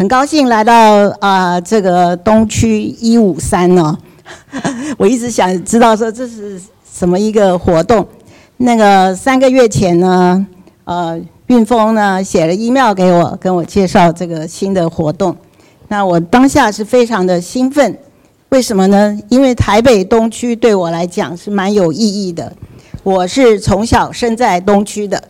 很高兴来到啊、这个东区一五三呢。我一直想知道说这是什么一个活动。那个三个月前呢，呃，韵峰呢写了 email 给我，跟我介绍这个新的活动。那我当下是非常的兴奋，为什么呢？因为台北东区对我来讲是蛮有意义的。我是从小生在东区的，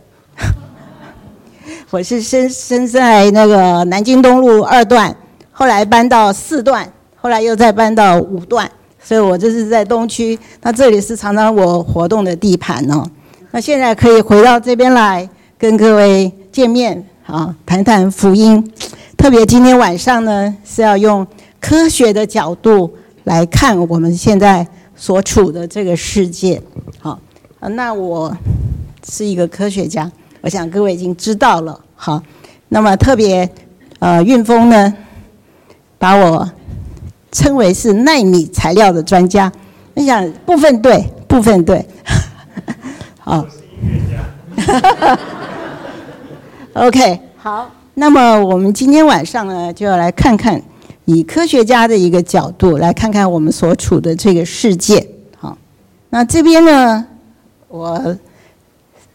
我是生生在那个南京东路二段，后来搬到四段，后来又再搬到五段，所以我这是在东区。那这里是常常我活动的地盘哦。那现在可以回到这边来跟各位见面，啊，谈谈福音。特别今天晚上呢，是要用科学的角度来看我们现在所处的这个世界。好，那我是一个科学家，我想各位已经知道了。好，那么特别，呃，运峰呢，把我称为是纳米材料的专家。我想部分对，部分对。好，OK，好。那么我们今天晚上呢，就要来看看以科学家的一个角度来看看我们所处的这个世界。好，那这边呢，我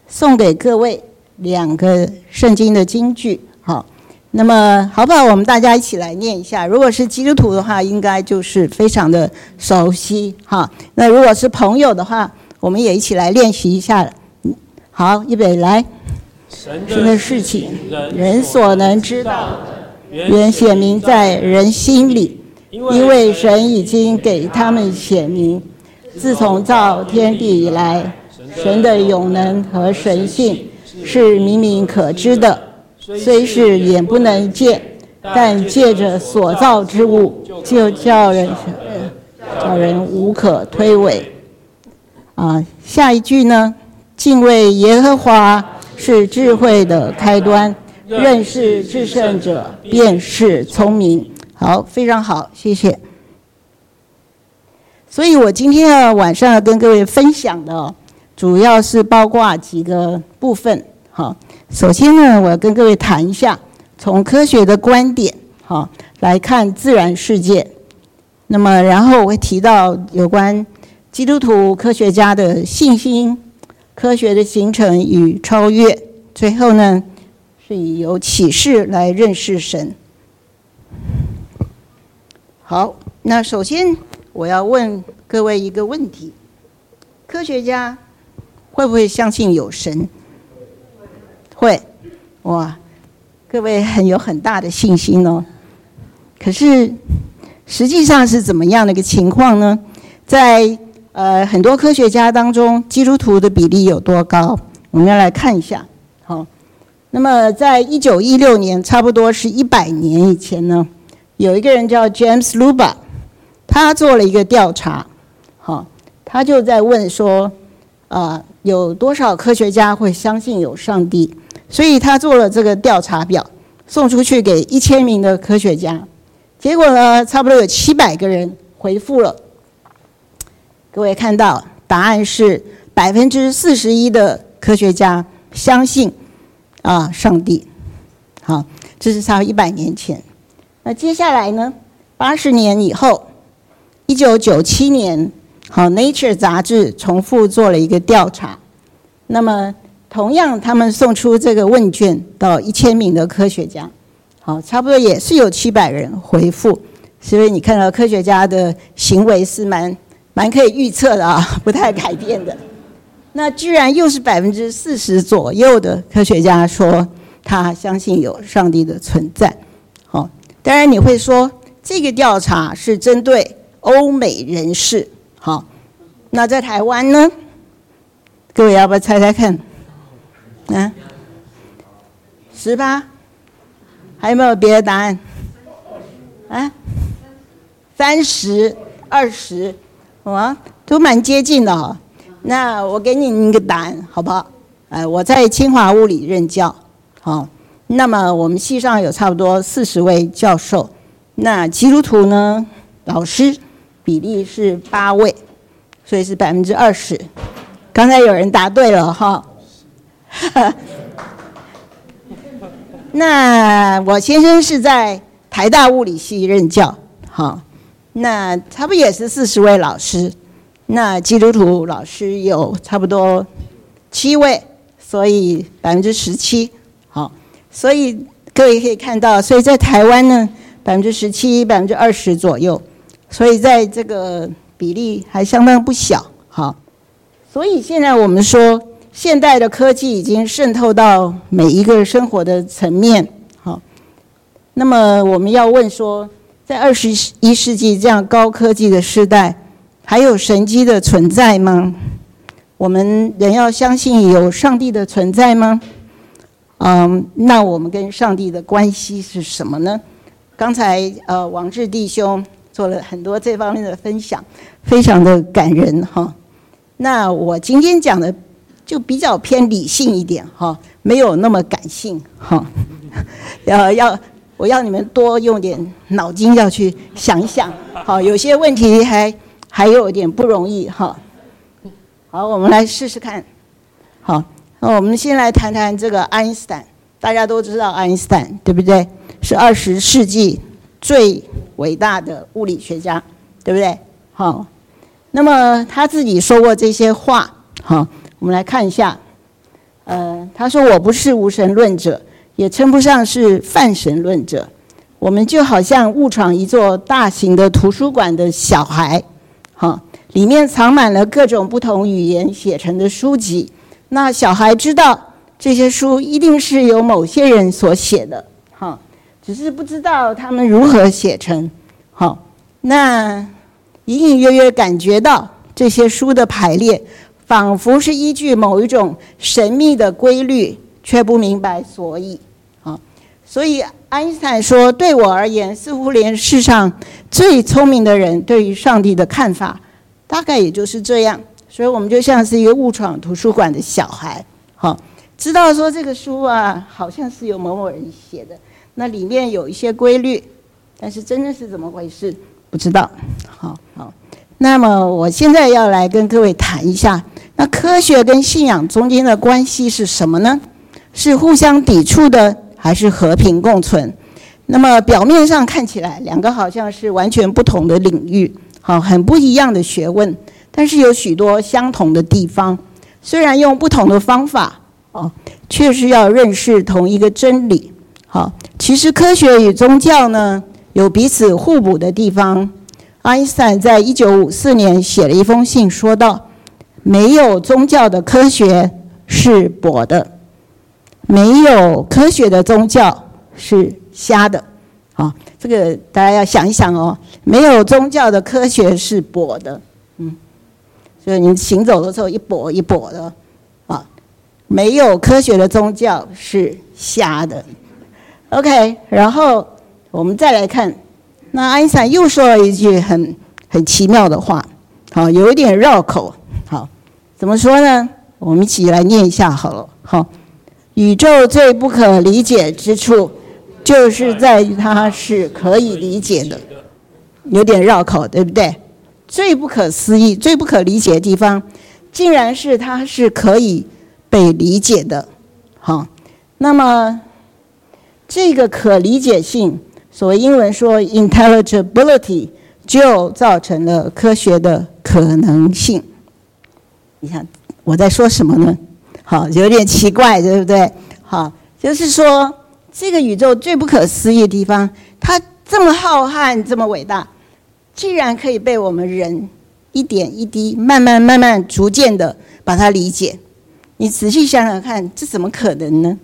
送给各位两个圣经的金句。好，那么好不好？我们大家一起来念一下。如果是基督徒的话，应该就是非常的熟悉。哈，那如果是朋友的话，我们也一起来练习一下。好，预备来。神的事情，人所能知道的，原显明在人心里，因为神已经给他们显明。自从造天地以来，神的永能和神性是明明可知的，虽是眼不能见，但借着所造之物，就叫人叫人无可推诿。啊，下一句呢？敬畏耶和华是智慧的开端，认识至圣者便是聪明。好，非常好，谢谢。所以我今天晚上要跟各位分享的，主要是包括几个部分。好，首先呢，我要跟各位谈一下，从科学的观点，哈来看自然世界。那么，然后我会提到有关。基督徒科学家的信心、科学的形成与超越，最后呢，是以有启示来认识神。好，那首先我要问各位一个问题：科学家会不会相信有神？会，哇，各位很有很大的信心哦。可是实际上是怎么样的一个情况呢？在呃，很多科学家当中，基督徒的比例有多高？我们要来看一下。好，那么在一九一六年，差不多是一百年以前呢，有一个人叫 James Luba，他做了一个调查。好，他就在问说，啊，有多少科学家会相信有上帝？所以他做了这个调查表，送出去给一千名的科学家，结果呢，差不多有七百个人回复了。各位看到答案是百分之四十一的科学家相信啊上帝，好，这是差一百年前。那接下来呢？八十年以后，一九九七年，好，《Nature》杂志重复做了一个调查。那么同样，他们送出这个问卷到一千名的科学家，好，差不多也是有七百人回复。所以你看到科学家的行为是蛮。蛮可以预测的啊，不太改变的。那居然又是百分之四十左右的科学家说他相信有上帝的存在。好，当然你会说这个调查是针对欧美人士。好，那在台湾呢？各位要不要猜猜看？啊，十八？还有没有别的答案？啊，三十？二十？哇，都蛮接近的哈。那我给你一个答案，好不好？呃，我在清华物理任教，好。那么我们系上有差不多四十位教授，那基督徒呢，老师比例是八位，所以是百分之二十。刚才有人答对了哈。那我先生是在台大物理系任教，好，那差不也是四十位老师，那基督徒老师有差不多七位，所以百分之十七，好，所以各位可以看到，所以在台湾呢，百分之十七、百分之二十左右，所以在这个比例还相当不小，好，所以现在我们说。现代的科技已经渗透到每一个生活的层面，好。那么我们要问说，在二十一世纪这样高科技的时代，还有神迹的存在吗？我们人要相信有上帝的存在吗？嗯，那我们跟上帝的关系是什么呢？刚才呃，王志弟兄做了很多这方面的分享，非常的感人哈。那我今天讲的。就比较偏理性一点哈，没有那么感性哈。要要，我要你们多用点脑筋，要去想一想。好，有些问题还还有点不容易哈。好，我们来试试看。好，那我们先来谈谈这个爱因斯坦。大家都知道爱因斯坦对不对？是二十世纪最伟大的物理学家，对不对？好，那么他自己说过这些话，好。我们来看一下，呃，他说：“我不是无神论者，也称不上是泛神论者。我们就好像误闯一座大型的图书馆的小孩，哈，里面藏满了各种不同语言写成的书籍。那小孩知道这些书一定是由某些人所写的，哈，只是不知道他们如何写成。好，那隐隐约约感觉到这些书的排列。”仿佛是依据某一种神秘的规律，却不明白所以。啊，所以爱因斯坦说：“对我而言，似乎连世上最聪明的人对于上帝的看法，大概也就是这样。所以我们就像是一个误闯图书馆的小孩，好，知道说这个书啊，好像是由某某人写的，那里面有一些规律，但是真的是怎么回事，不知道。好好，那么我现在要来跟各位谈一下。”那科学跟信仰中间的关系是什么呢？是互相抵触的，还是和平共存？那么表面上看起来，两个好像是完全不同的领域，好，很不一样的学问，但是有许多相同的地方。虽然用不同的方法，哦，确实要认识同一个真理。好，其实科学与宗教呢，有彼此互补的地方。爱因斯坦在一九五四年写了一封信，说道。没有宗教的科学是跛的，没有科学的宗教是瞎的。啊，这个大家要想一想哦。没有宗教的科学是跛的，嗯，所以你行走的时候一跛一跛的，啊，没有科学的宗教是瞎的。OK，然后我们再来看，那爱因斯坦又说了一句很很奇妙的话，好，有一点绕口。好怎么说呢？我们一起来念一下好了。好，宇宙最不可理解之处，就是在于它是可以理解的。有点绕口，对不对？最不可思议、最不可理解的地方，竟然是它是可以被理解的。好，那么这个可理解性，所谓英文说 intelligibility，就造成了科学的可能性。你想我在说什么呢？好，有点奇怪，对不对？好，就是说这个宇宙最不可思议的地方，它这么浩瀚，这么伟大，竟然可以被我们人一点一滴、慢慢、慢慢、逐渐的把它理解。你仔细想想看，这怎么可能呢？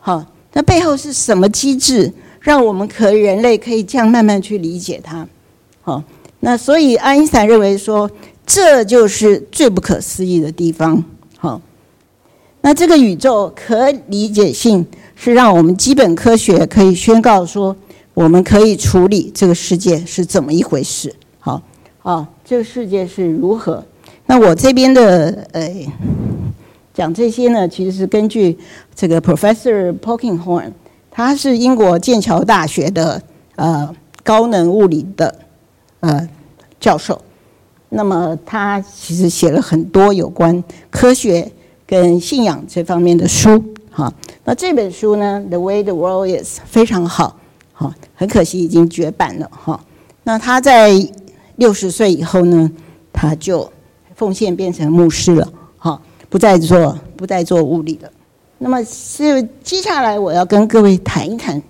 好，那背后是什么机制，让我们可人类可以这样慢慢去理解它？好，那所以爱因斯坦认为说。这就是最不可思议的地方，好。那这个宇宙可理解性是让我们基本科学可以宣告说，我们可以处理这个世界是怎么一回事，好，啊，这个世界是如何？那我这边的呃讲这些呢，其实是根据这个 Professor Pokinghorn 他是英国剑桥大学的呃高能物理的呃教授。那么他其实写了很多有关科学跟信仰这方面的书，哈。那这本书呢，《The Way the World Is》非常好，哈，很可惜已经绝版了哈。那他在六十岁以后呢，他就奉献变成牧师了，哈，不再做不再做物理了。那么是接下来我要跟各位谈一谈，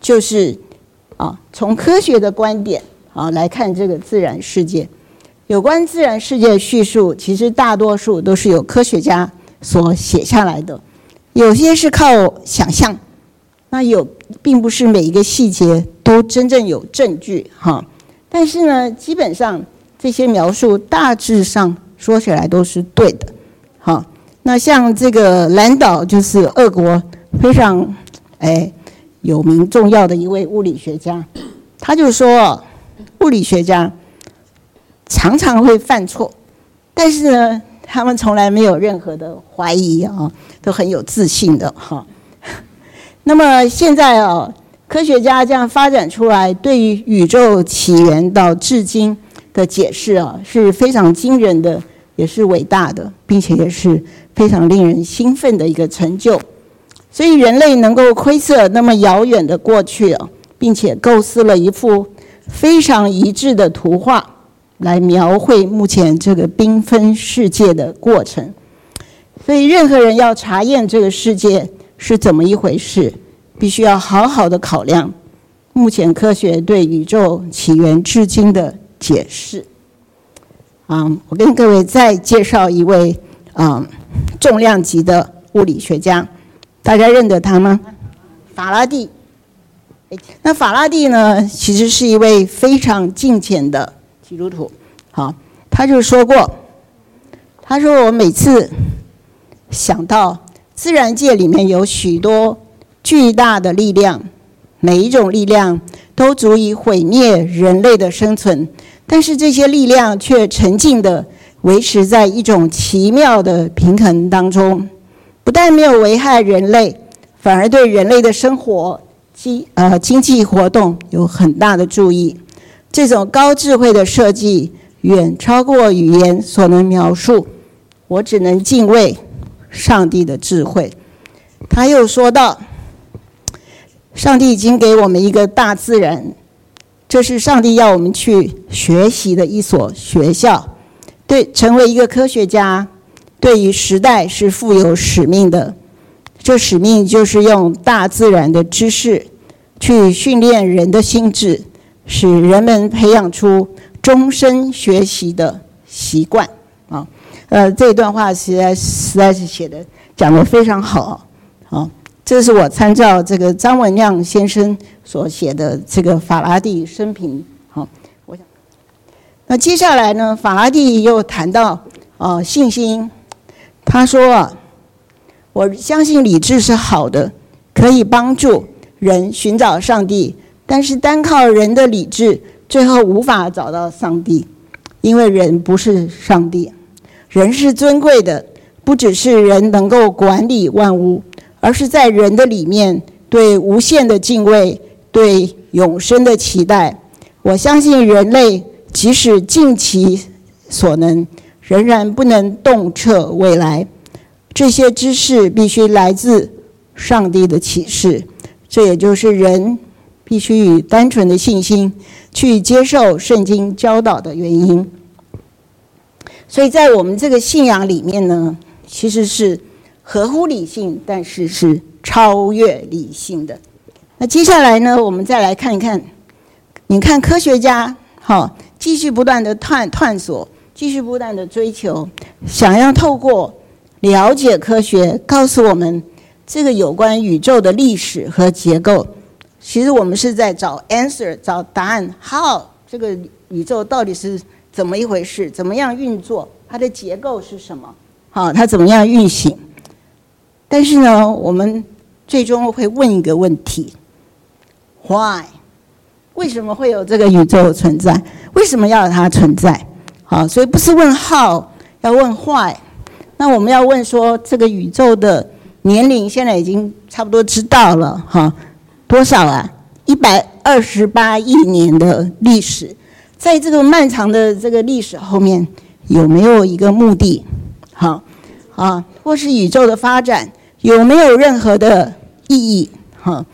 就是啊，从科学的观点啊来看这个自然世界。有关自然世界的叙述，其实大多数都是由科学家所写下来的，有些是靠想象，那有并不是每一个细节都真正有证据哈。但是呢，基本上这些描述大致上说起来都是对的，好。那像这个兰岛就是俄国非常哎有名重要的一位物理学家，他就说，物理学家常常会犯错，但是呢，他们从来没有任何的怀疑啊，都很有自信的哈。那么现在啊，科学家这样发展出来，对于宇宙起源到至今的解释啊，是非常惊人的。也是伟大的，并且也是非常令人兴奋的一个成就。所以人类能够窥测那么遥远的过去，并且构思了一幅非常一致的图画，来描绘目前这个缤纷世界的过程。所以任何人要查验这个世界是怎么一回事，必须要好好的考量目前科学对宇宙起源至今的解释。啊，我跟各位再介绍一位啊重量级的物理学家，大家认得他吗？法拉第。那法拉第呢，其实是一位非常敬虔的基督徒。好，他就说过，他说我每次想到自然界里面有许多巨大的力量，每一种力量都足以毁灭人类的生存。但是这些力量却沉静地维持在一种奇妙的平衡当中，不但没有危害人类，反而对人类的生活、经呃经济活动有很大的助益。这种高智慧的设计远超过语言所能描述，我只能敬畏上帝的智慧。他又说道：“上帝已经给我们一个大自然。”这是上帝要我们去学习的一所学校，对，成为一个科学家，对于时代是负有使命的。这使命就是用大自然的知识去训练人的心智，使人们培养出终身学习的习惯。啊，呃，这段话实在实在是写的讲得非常好，这是我参照这个张文亮先生所写的这个法拉第生平。好，我想，那接下来呢，法拉第又谈到哦信心。他说啊，我相信理智是好的，可以帮助人寻找上帝，但是单靠人的理智，最后无法找到上帝，因为人不是上帝，人是尊贵的，不只是人能够管理万物。而是在人的里面，对无限的敬畏，对永生的期待。我相信人类即使尽其所能，仍然不能洞彻未来。这些知识必须来自上帝的启示，这也就是人必须以单纯的信心去接受圣经教导的原因。所以在我们这个信仰里面呢，其实是。合乎理性，但是是超越理性的。那接下来呢，我们再来看一看。你看，科学家好，继续不断的探探索，继续不断的追求，想要透过了解科学，告诉我们这个有关宇宙的历史和结构。其实我们是在找 answer，找答案。How 这个宇宙到底是怎么一回事？怎么样运作？它的结构是什么？好，它怎么样运行？但是呢，我们最终会问一个问题：Why？为什么会有这个宇宙存在？为什么要它存在？好，所以不是问 How，要问 Why。那我们要问说，这个宇宙的年龄现在已经差不多知道了，哈，多少啊？一百二十八亿年的历史，在这个漫长的这个历史后面，有没有一个目的？好，啊，或是宇宙的发展？有没有任何的意义？哈，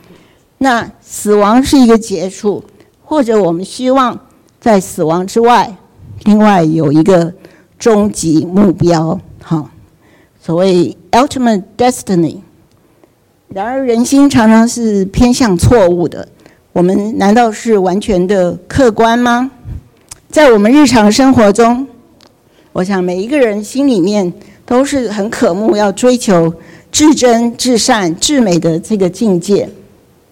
那死亡是一个结束，或者我们希望在死亡之外，另外有一个终极目标，哈，所谓 ultimate destiny。然而人心常常是偏向错误的，我们难道是完全的客观吗？在我们日常生活中，我想每一个人心里面都是很渴慕要追求至真、至善、至美的这个境界，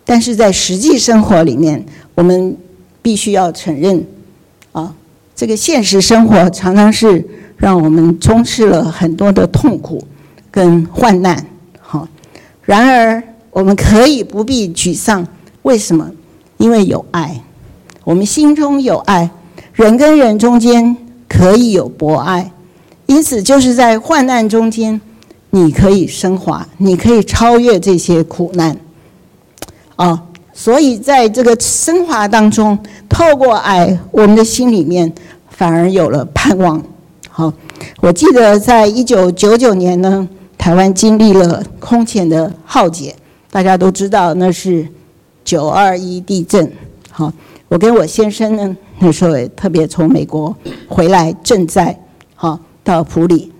但是在实际生活里面，我们必须要承认，啊，这个现实生活常常是让我们充斥了很多的痛苦跟患难。好，然而我们可以不必沮丧，为什么？因为有爱，我们心中有爱。人跟人中间可以有博爱，因此就是在患难中间，你可以升华，你可以超越这些苦难。啊，所以在这个升华当中，透过爱，我们的心里面反而有了盼望。好，我记得在一九九九年呢，台湾经历了空前的浩劫，大家都知道那是九二一地震。好，我跟我先生呢。那时候也特别从美国回来正在，好到普里。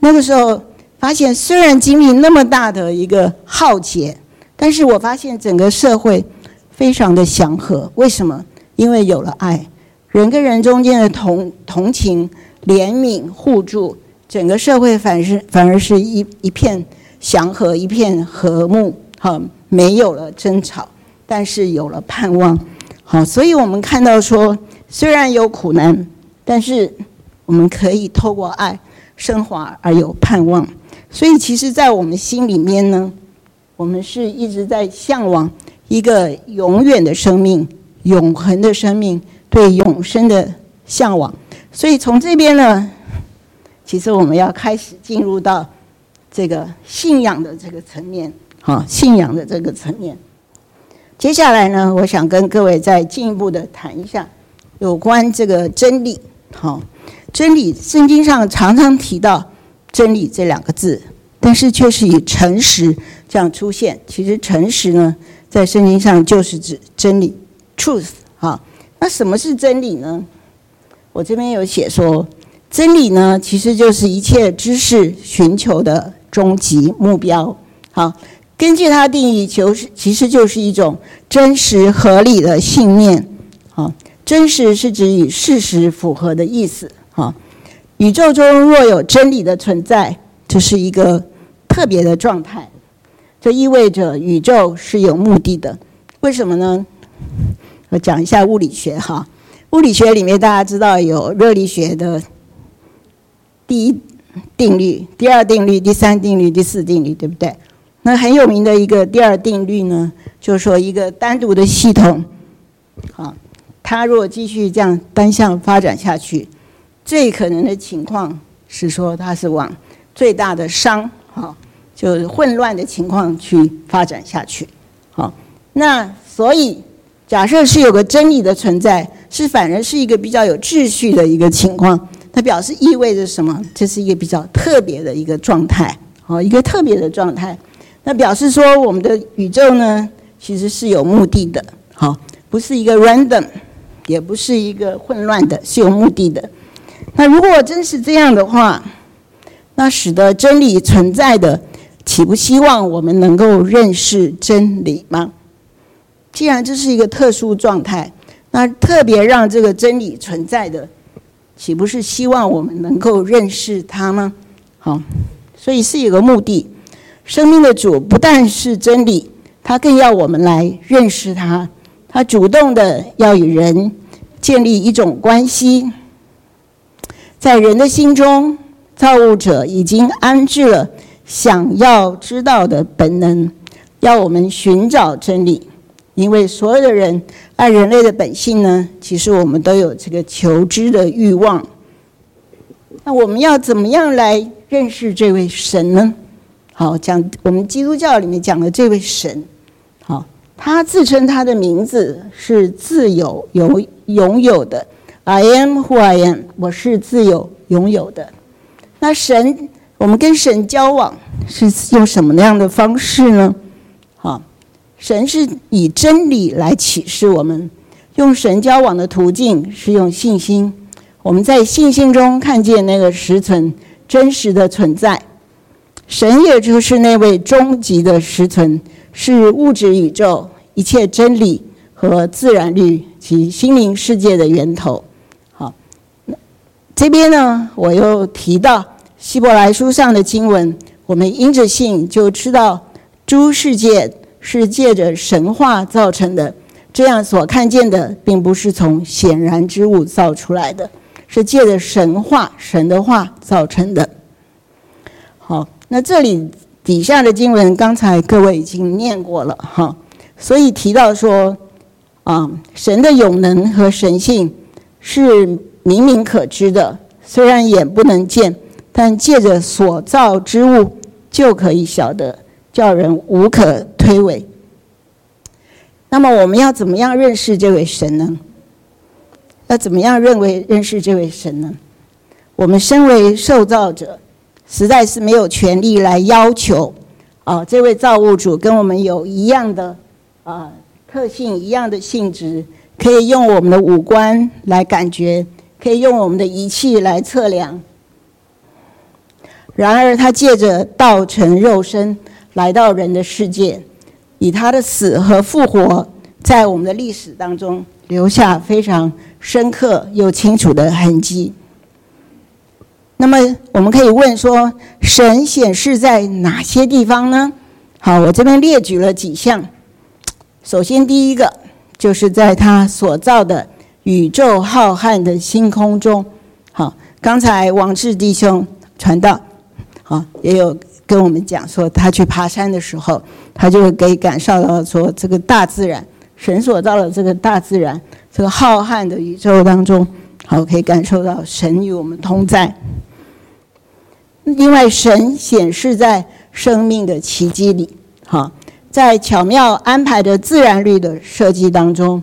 那个时候发现，虽然经历那么大的一个浩劫，但是我发现整个社会非常的祥和。为什么？因为有了爱，人跟人中间的同同情、怜悯、互助，整个社会反是反而是一一片祥和，一片和睦。好，没有了争吵，但是有了盼望。好，所以我们看到说，虽然有苦难，但是我们可以透过爱升华而有盼望。所以，其实，在我们心里面呢，我们是一直在向往一个永远的生命、永恒的生命，对永生的向往。所以，从这边呢，其实我们要开始进入到这个信仰的这个层面，好，信仰的这个层面。接下来呢，我想跟各位再进一步的谈一下有关这个真理。好，真理，圣经上常常提到真理这两个字，但是却是以诚实这样出现。其实诚实呢，在圣经上就是指真理 （truth）。好，那什么是真理呢？我这边有写说，真理呢，其实就是一切知识寻求的终极目标。好。根据它定义，就是其实就是一种真实合理的信念。好，真实是指与事实符合的意思。好，宇宙中若有真理的存在，这是一个特别的状态。这意味着宇宙是有目的的。为什么呢？我讲一下物理学哈。物理学里面大家知道有热力学的第一定律、第二定律、第三定律、第四定律，对不对？那很有名的一个第二定律呢，就是说一个单独的系统，好，它如果继续这样单向发展下去，最可能的情况是说它是往最大的熵，哈，就是混乱的情况去发展下去，好，那所以假设是有个真理的存在，是反而是一个比较有秩序的一个情况，它表示意味着什么？这是一个比较特别的一个状态，好，一个特别的状态。那表示说，我们的宇宙呢，其实是有目的的，好，不是一个 random，也不是一个混乱的，是有目的的。那如果真是这样的话，那使得真理存在的，岂不希望我们能够认识真理吗？既然这是一个特殊状态，那特别让这个真理存在的，岂不是希望我们能够认识它吗？好，所以是有个目的。生命的主不但是真理，他更要我们来认识他。他主动的要与人建立一种关系，在人的心中，造物者已经安置了想要知道的本能，要我们寻找真理。因为所有的人按人类的本性呢，其实我们都有这个求知的欲望。那我们要怎么样来认识这位神呢？好，讲我们基督教里面讲的这位神，好，他自称他的名字是自有有拥有的，I am who I am，我是自有拥有的。那神，我们跟神交往是用什么样的方式呢？好，神是以真理来启示我们，用神交往的途径是用信心。我们在信心中看见那个实存真实的存在。神也就是那位终极的实存，是物质宇宙一切真理和自然律及心灵世界的源头。这边呢，我又提到希伯来书上的经文，我们因着信就知道诸世界是借着神话造成的，这样所看见的，并不是从显然之物造出来的，是借着神话、神的话造成的。好。那这里底下的经文，刚才各位已经念过了哈，所以提到说，啊，神的永能和神性是明明可知的，虽然眼不能见，但借着所造之物就可以晓得，叫人无可推诿。那么我们要怎么样认识这位神呢？要怎么样认为认识这位神呢？我们身为受造者。实在是没有权利来要求，啊，这位造物主跟我们有一样的啊特性，一样的性质，可以用我们的五官来感觉，可以用我们的仪器来测量。然而，他借着道成肉身来到人的世界，以他的死和复活，在我们的历史当中留下非常深刻又清楚的痕迹。那么我们可以问说，神显示在哪些地方呢？好，我这边列举了几项。首先，第一个就是在他所造的宇宙浩瀚的星空中。好，刚才王志弟兄传道，好，也有跟我们讲说，他去爬山的时候，他就可以感受到说，这个大自然，神所造的这个大自然，这个浩瀚的宇宙当中，好，可以感受到神与我们同在。另外，神显示在生命的奇迹里，哈，在巧妙安排的自然律的设计当中，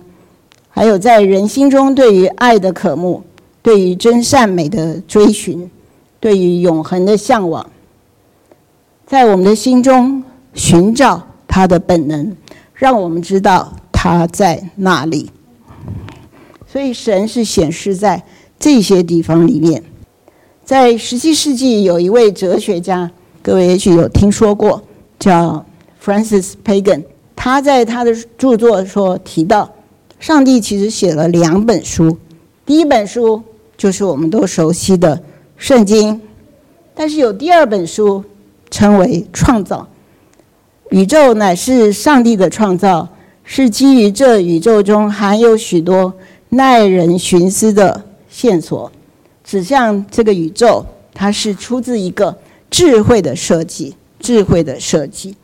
还有在人心中对于爱的渴慕，对于真善美的追寻，对于永恒的向往，在我们的心中寻找他的本能，让我们知道他在哪里。所以，神是显示在这些地方里面。在十七世纪，有一位哲学家，各位也许有听说过，叫 Francis Pagan。他在他的著作说提到，上帝其实写了两本书，第一本书就是我们都熟悉的圣经，但是有第二本书称为创造。宇宙乃是上帝的创造，是基于这宇宙中含有许多耐人寻思的线索。指向这个宇宙，它是出自一个智慧的设计，智慧的设计。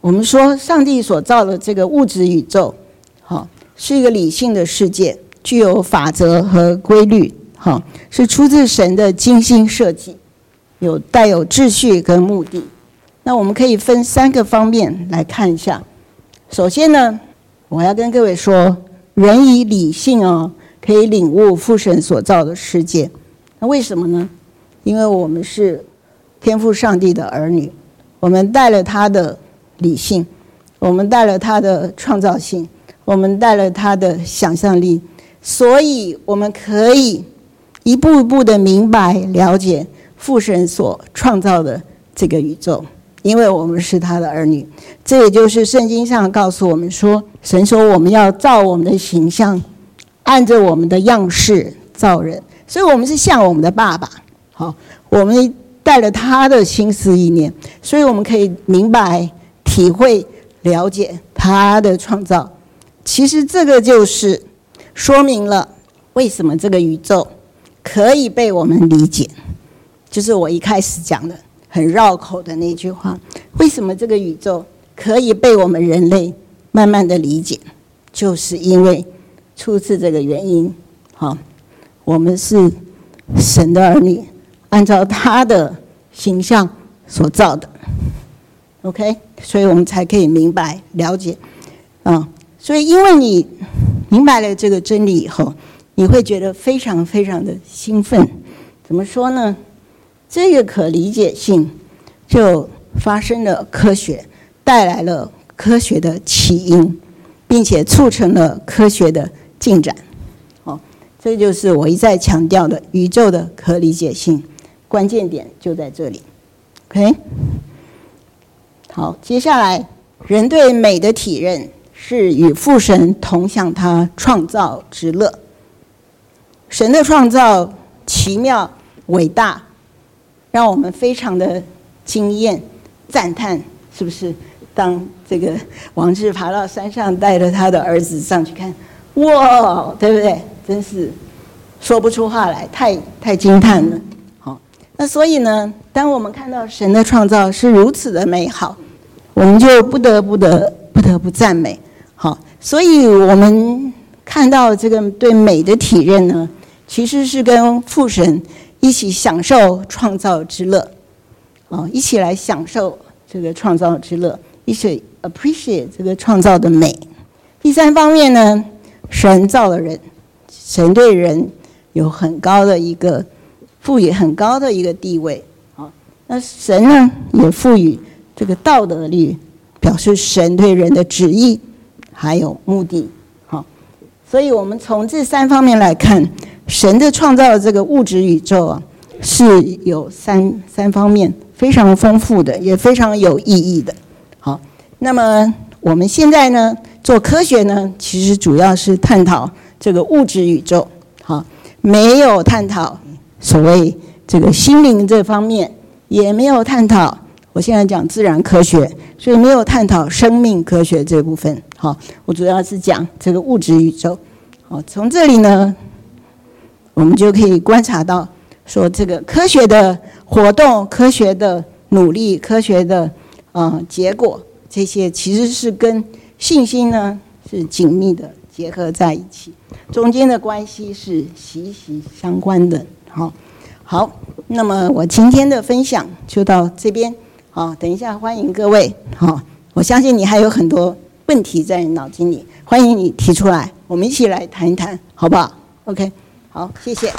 我们说，上帝所造的这个物质宇宙，好，是一个理性的世界，具有法则和规律，哈，是出自神的精心设计，有带有秩序跟目的。那我们可以分三个方面来看一下。首先呢，我要跟各位说，人以理性哦。可以领悟父神所造的世界，那为什么呢？因为我们是天赋上帝的儿女，我们带了他的理性，我们带了他的创造性，我们带了他的想象力，所以我们可以一步一步的明白了解父神所创造的这个宇宙，因为我们是他的儿女。这也就是圣经上告诉我们说，神说我们要照我们的形象。按着我们的样式造人，所以我们是像我们的爸爸。好，我们带了他的心思意念，所以我们可以明白、体会、了解他的创造。其实这个就是说明了为什么这个宇宙可以被我们理解，就是我一开始讲的很绕口的那句话：为什么这个宇宙可以被我们人类慢慢的理解？就是因为。出自这个原因，好，我们是神的儿女，按照他的形象所造的，OK，所以我们才可以明白了解，啊，所以因为你明白了这个真理以后，你会觉得非常非常的兴奋。怎么说呢？这个可理解性就发生了科学，带来了科学的起因，并且促成了科学的进展。好，这就是我一再强调的宇宙的可理解性，关键点就在这里。OK，好，接下来人对美的体认是与父神同享他创造之乐。神的创造奇妙伟大，让我们非常的惊艳赞叹，是不是？当这个王志爬到山上，带着他的儿子上去看，哇，对不对？真是说不出话来，太太惊叹了。好，那所以呢，当我们看到神的创造是如此的美好，我们就不得不得不得不赞美。所以我们看到这个对美的体认呢，其实是跟父神一起享受创造之乐，啊，一起来享受这个创造之乐，一起 appreciate 这个创造的美。第三方面呢，神造了人，神对人有很高的一个赋予很高的一个地位，啊，那神呢也赋予这个道德律，表示神对人的旨意还有目的，好，所以我们从这三方面来看。神的创造的这个物质宇宙啊，是有三三方面非常丰富的，也非常有意义的。好，那么我们现在呢，做科学呢，其实主要是探讨这个物质宇宙。好，没有探讨所谓这个心灵这方面，也没有探讨。我现在讲自然科学，所以没有探讨生命科学这部分。好，我主要是讲这个物质宇宙。好，从这里呢。我们就可以观察到，说这个科学的活动、科学的努力、科学的啊、结果，这些其实是跟信心呢是紧密的结合在一起，中间的关系是息息相关的。好，好，那么我今天的分享就到这边。啊，等一下欢迎各位。好，我相信你还有很多问题在脑筋里，欢迎你提出来，我们一起来谈一谈，好不好？OK。好，谢谢。